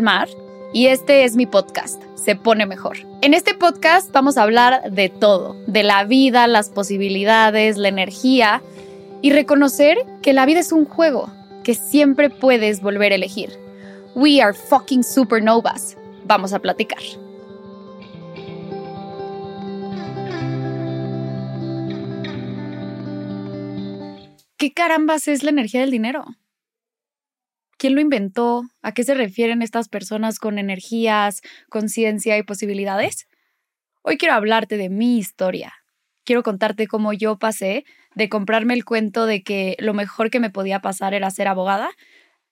mar y este es mi podcast, Se pone mejor. En este podcast vamos a hablar de todo, de la vida, las posibilidades, la energía y reconocer que la vida es un juego que siempre puedes volver a elegir. We are fucking supernovas. Vamos a platicar. ¿Qué carambas es la energía del dinero? ¿Quién lo inventó? ¿A qué se refieren estas personas con energías, conciencia y posibilidades? Hoy quiero hablarte de mi historia. Quiero contarte cómo yo pasé de comprarme el cuento de que lo mejor que me podía pasar era ser abogada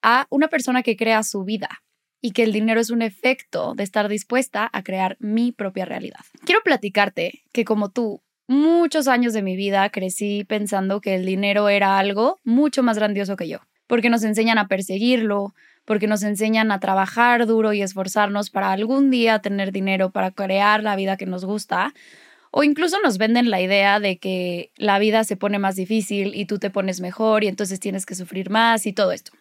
a una persona que crea su vida y que el dinero es un efecto de estar dispuesta a crear mi propia realidad. Quiero platicarte que como tú, muchos años de mi vida crecí pensando que el dinero era algo mucho más grandioso que yo porque nos enseñan a perseguirlo, porque nos enseñan a trabajar duro y esforzarnos para algún día tener dinero para crear la vida que nos gusta, o incluso nos venden la idea de que la vida se pone más difícil y tú te pones mejor y entonces tienes que sufrir más y todo esto.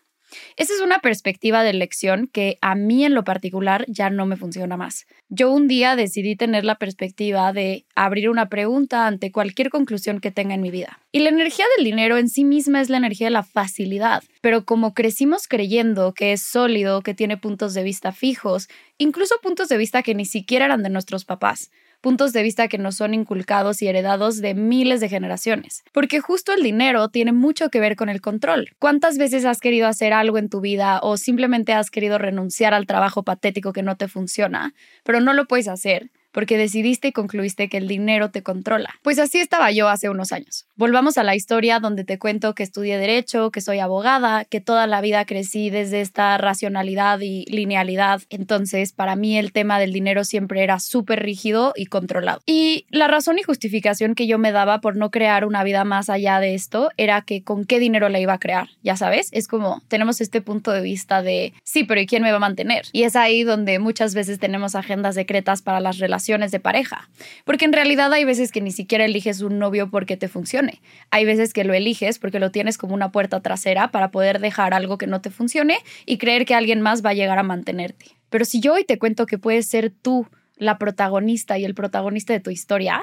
Esa es una perspectiva de elección que a mí en lo particular ya no me funciona más. Yo un día decidí tener la perspectiva de abrir una pregunta ante cualquier conclusión que tenga en mi vida. Y la energía del dinero en sí misma es la energía de la facilidad, pero como crecimos creyendo que es sólido, que tiene puntos de vista fijos, incluso puntos de vista que ni siquiera eran de nuestros papás, puntos de vista que nos son inculcados y heredados de miles de generaciones. Porque justo el dinero tiene mucho que ver con el control. ¿Cuántas veces has querido hacer algo en tu vida o simplemente has querido renunciar al trabajo patético que no te funciona, pero no lo puedes hacer? Porque decidiste y concluiste que el dinero te controla. Pues así estaba yo hace unos años. Volvamos a la historia donde te cuento que estudié derecho, que soy abogada, que toda la vida crecí desde esta racionalidad y linealidad. Entonces, para mí el tema del dinero siempre era súper rígido y controlado. Y la razón y justificación que yo me daba por no crear una vida más allá de esto era que con qué dinero la iba a crear. Ya sabes, es como tenemos este punto de vista de, sí, pero ¿y quién me va a mantener? Y es ahí donde muchas veces tenemos agendas secretas para las relaciones de pareja. Porque en realidad hay veces que ni siquiera eliges un novio porque te funcione. Hay veces que lo eliges porque lo tienes como una puerta trasera para poder dejar algo que no te funcione y creer que alguien más va a llegar a mantenerte. Pero si yo hoy te cuento que puedes ser tú la protagonista y el protagonista de tu historia,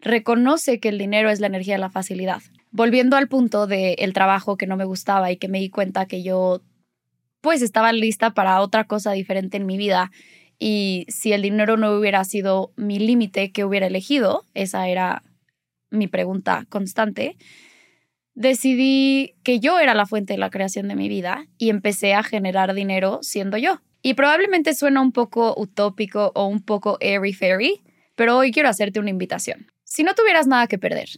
reconoce que el dinero es la energía de la facilidad. Volviendo al punto del trabajo que no me gustaba y que me di cuenta que yo pues estaba lista para otra cosa diferente en mi vida y si el dinero no hubiera sido mi límite que hubiera elegido, esa era mi pregunta constante, decidí que yo era la fuente de la creación de mi vida y empecé a generar dinero siendo yo. Y probablemente suena un poco utópico o un poco airy fairy, pero hoy quiero hacerte una invitación. Si no tuvieras nada que perder,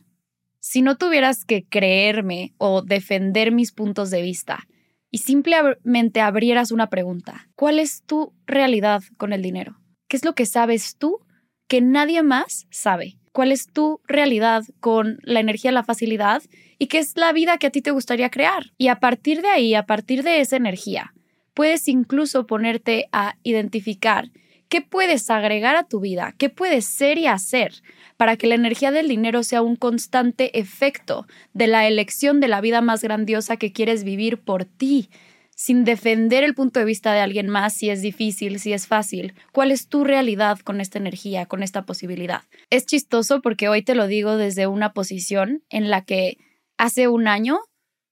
si no tuvieras que creerme o defender mis puntos de vista, y simplemente abrieras una pregunta. ¿Cuál es tu realidad con el dinero? ¿Qué es lo que sabes tú que nadie más sabe? ¿Cuál es tu realidad con la energía, la facilidad? ¿Y qué es la vida que a ti te gustaría crear? Y a partir de ahí, a partir de esa energía, puedes incluso ponerte a identificar qué puedes agregar a tu vida, qué puedes ser y hacer para que la energía del dinero sea un constante efecto de la elección de la vida más grandiosa que quieres vivir por ti, sin defender el punto de vista de alguien más, si es difícil, si es fácil. ¿Cuál es tu realidad con esta energía, con esta posibilidad? Es chistoso porque hoy te lo digo desde una posición en la que hace un año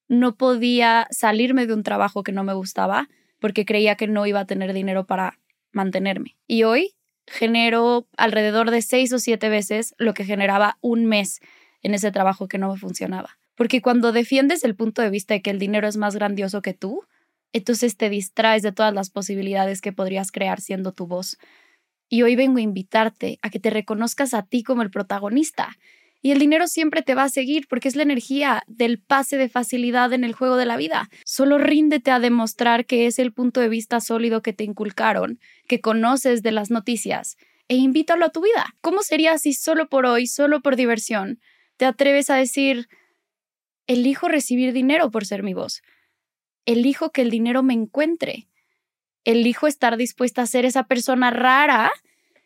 no podía salirme de un trabajo que no me gustaba porque creía que no iba a tener dinero para mantenerme. Y hoy genero alrededor de seis o siete veces lo que generaba un mes en ese trabajo que no me funcionaba. Porque cuando defiendes el punto de vista de que el dinero es más grandioso que tú, entonces te distraes de todas las posibilidades que podrías crear siendo tu voz. Y hoy vengo a invitarte a que te reconozcas a ti como el protagonista y el dinero siempre te va a seguir porque es la energía del pase de facilidad en el juego de la vida. Solo ríndete a demostrar que es el punto de vista sólido que te inculcaron, que conoces de las noticias, e invítalo a tu vida. ¿Cómo sería si solo por hoy, solo por diversión, te atreves a decir, elijo recibir dinero por ser mi voz? Elijo que el dinero me encuentre. Elijo estar dispuesta a ser esa persona rara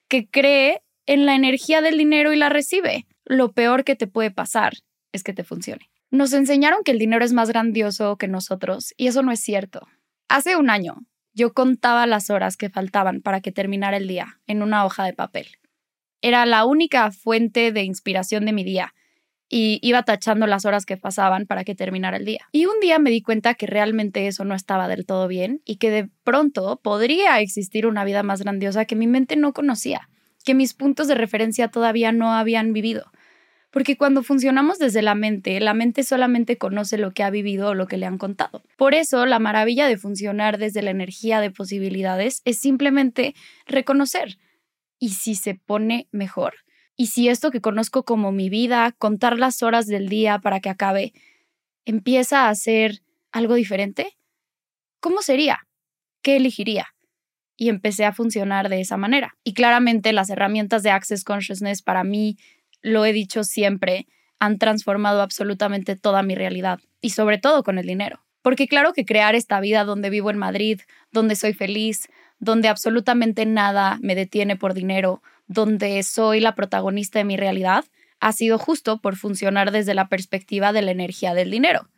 que cree en la energía del dinero y la recibe lo peor que te puede pasar es que te funcione. Nos enseñaron que el dinero es más grandioso que nosotros y eso no es cierto. Hace un año, yo contaba las horas que faltaban para que terminara el día en una hoja de papel. Era la única fuente de inspiración de mi día y iba tachando las horas que pasaban para que terminara el día. Y un día me di cuenta que realmente eso no estaba del todo bien y que de pronto podría existir una vida más grandiosa que mi mente no conocía, que mis puntos de referencia todavía no habían vivido. Porque cuando funcionamos desde la mente, la mente solamente conoce lo que ha vivido o lo que le han contado. Por eso, la maravilla de funcionar desde la energía de posibilidades es simplemente reconocer. Y si se pone mejor, y si esto que conozco como mi vida, contar las horas del día para que acabe, empieza a ser algo diferente, ¿cómo sería? ¿Qué elegiría? Y empecé a funcionar de esa manera. Y claramente las herramientas de Access Consciousness para mí lo he dicho siempre, han transformado absolutamente toda mi realidad y sobre todo con el dinero. Porque claro que crear esta vida donde vivo en Madrid, donde soy feliz, donde absolutamente nada me detiene por dinero, donde soy la protagonista de mi realidad, ha sido justo por funcionar desde la perspectiva de la energía del dinero.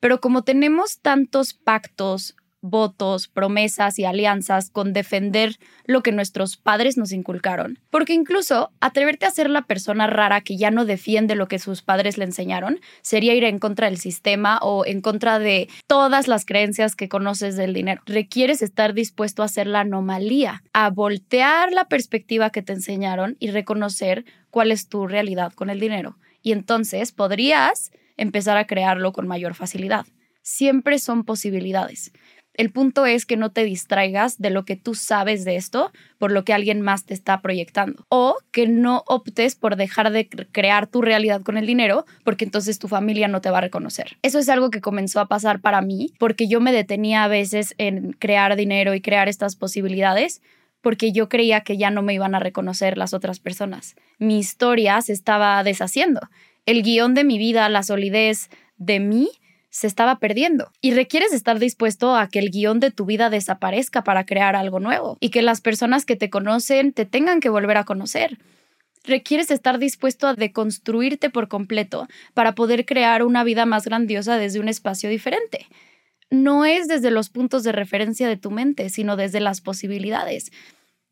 Pero como tenemos tantos pactos, votos, promesas y alianzas con defender lo que nuestros padres nos inculcaron. Porque incluso atreverte a ser la persona rara que ya no defiende lo que sus padres le enseñaron sería ir en contra del sistema o en contra de todas las creencias que conoces del dinero. Requieres estar dispuesto a hacer la anomalía, a voltear la perspectiva que te enseñaron y reconocer cuál es tu realidad con el dinero. Y entonces podrías empezar a crearlo con mayor facilidad. Siempre son posibilidades. El punto es que no te distraigas de lo que tú sabes de esto por lo que alguien más te está proyectando. O que no optes por dejar de crear tu realidad con el dinero porque entonces tu familia no te va a reconocer. Eso es algo que comenzó a pasar para mí porque yo me detenía a veces en crear dinero y crear estas posibilidades porque yo creía que ya no me iban a reconocer las otras personas. Mi historia se estaba deshaciendo. El guion de mi vida, la solidez de mí, se estaba perdiendo. Y requieres estar dispuesto a que el guion de tu vida desaparezca para crear algo nuevo y que las personas que te conocen te tengan que volver a conocer. Requieres estar dispuesto a deconstruirte por completo para poder crear una vida más grandiosa desde un espacio diferente. No es desde los puntos de referencia de tu mente, sino desde las posibilidades.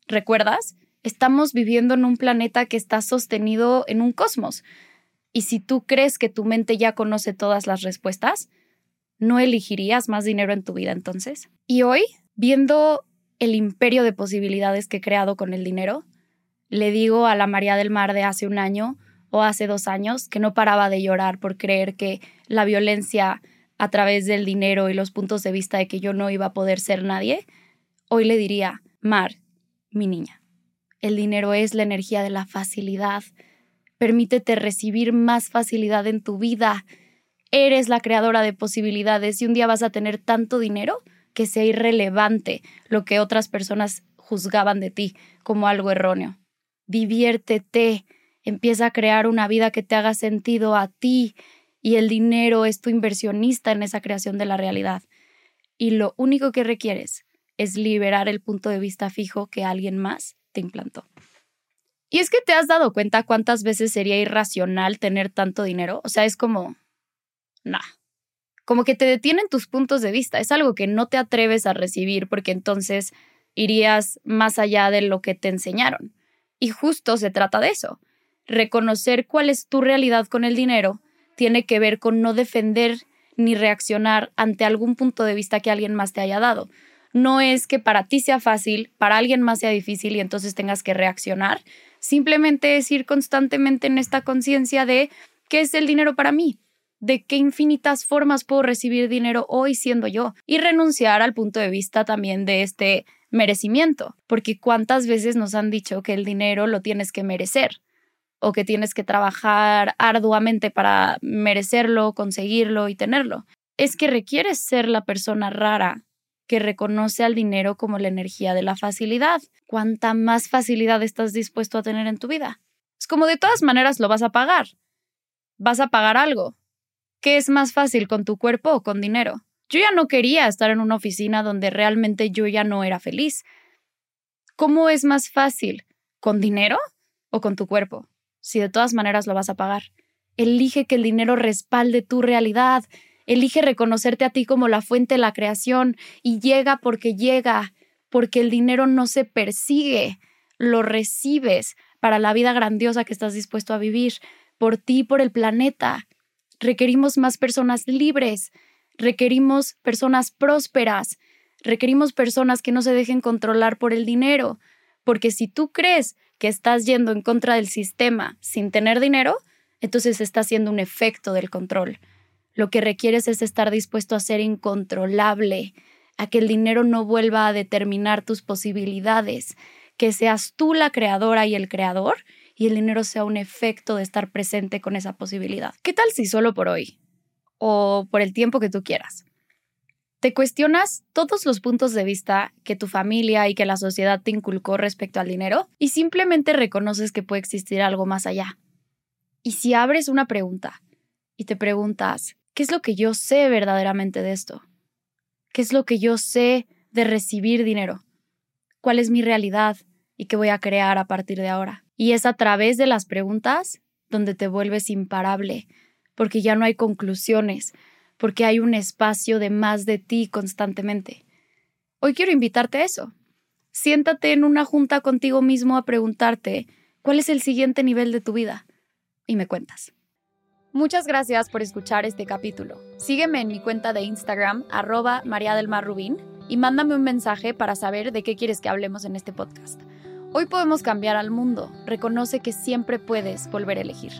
¿Recuerdas? Estamos viviendo en un planeta que está sostenido en un cosmos. Y si tú crees que tu mente ya conoce todas las respuestas, ¿no elegirías más dinero en tu vida entonces? Y hoy, viendo el imperio de posibilidades que he creado con el dinero, le digo a la María del Mar de hace un año o hace dos años que no paraba de llorar por creer que la violencia a través del dinero y los puntos de vista de que yo no iba a poder ser nadie, hoy le diría, Mar, mi niña, el dinero es la energía de la facilidad, Permítete recibir más facilidad en tu vida. Eres la creadora de posibilidades y un día vas a tener tanto dinero que sea irrelevante lo que otras personas juzgaban de ti como algo erróneo. Diviértete, empieza a crear una vida que te haga sentido a ti y el dinero es tu inversionista en esa creación de la realidad. Y lo único que requieres es liberar el punto de vista fijo que alguien más te implantó. Y es que te has dado cuenta cuántas veces sería irracional tener tanto dinero. O sea, es como, nah, como que te detienen tus puntos de vista. Es algo que no te atreves a recibir porque entonces irías más allá de lo que te enseñaron. Y justo se trata de eso. Reconocer cuál es tu realidad con el dinero tiene que ver con no defender ni reaccionar ante algún punto de vista que alguien más te haya dado. No es que para ti sea fácil, para alguien más sea difícil y entonces tengas que reaccionar, Simplemente es ir constantemente en esta conciencia de qué es el dinero para mí, de qué infinitas formas puedo recibir dinero hoy siendo yo y renunciar al punto de vista también de este merecimiento, porque cuántas veces nos han dicho que el dinero lo tienes que merecer o que tienes que trabajar arduamente para merecerlo, conseguirlo y tenerlo. Es que requieres ser la persona rara que reconoce al dinero como la energía de la facilidad. Cuanta más facilidad estás dispuesto a tener en tu vida. Es como de todas maneras lo vas a pagar. Vas a pagar algo. ¿Qué es más fácil con tu cuerpo o con dinero? Yo ya no quería estar en una oficina donde realmente yo ya no era feliz. ¿Cómo es más fácil? ¿Con dinero o con tu cuerpo? Si de todas maneras lo vas a pagar. Elige que el dinero respalde tu realidad Elige reconocerte a ti como la fuente de la creación y llega porque llega, porque el dinero no se persigue, lo recibes para la vida grandiosa que estás dispuesto a vivir, por ti y por el planeta. Requerimos más personas libres, requerimos personas prósperas, requerimos personas que no se dejen controlar por el dinero, porque si tú crees que estás yendo en contra del sistema sin tener dinero, entonces está haciendo un efecto del control. Lo que requieres es estar dispuesto a ser incontrolable, a que el dinero no vuelva a determinar tus posibilidades, que seas tú la creadora y el creador y el dinero sea un efecto de estar presente con esa posibilidad. ¿Qué tal si solo por hoy o por el tiempo que tú quieras? Te cuestionas todos los puntos de vista que tu familia y que la sociedad te inculcó respecto al dinero y simplemente reconoces que puede existir algo más allá. Y si abres una pregunta y te preguntas, ¿qué es lo que yo sé verdaderamente de esto? ¿Qué es lo que yo sé de recibir dinero? ¿Cuál es mi realidad y qué voy a crear a partir de ahora? Y es a través de las preguntas donde te vuelves imparable, porque ya no hay conclusiones, porque hay un espacio de más de ti constantemente. Hoy quiero invitarte a eso. Siéntate en una junta contigo mismo a preguntarte cuál es el siguiente nivel de tu vida y me cuentas. Muchas gracias por escuchar este capítulo. Sígueme en mi cuenta de Instagram, arroba María del Mar Rubín, y mándame un mensaje para saber de qué quieres que hablemos en este podcast. Hoy podemos cambiar al mundo. Reconoce que siempre puedes volver a elegir.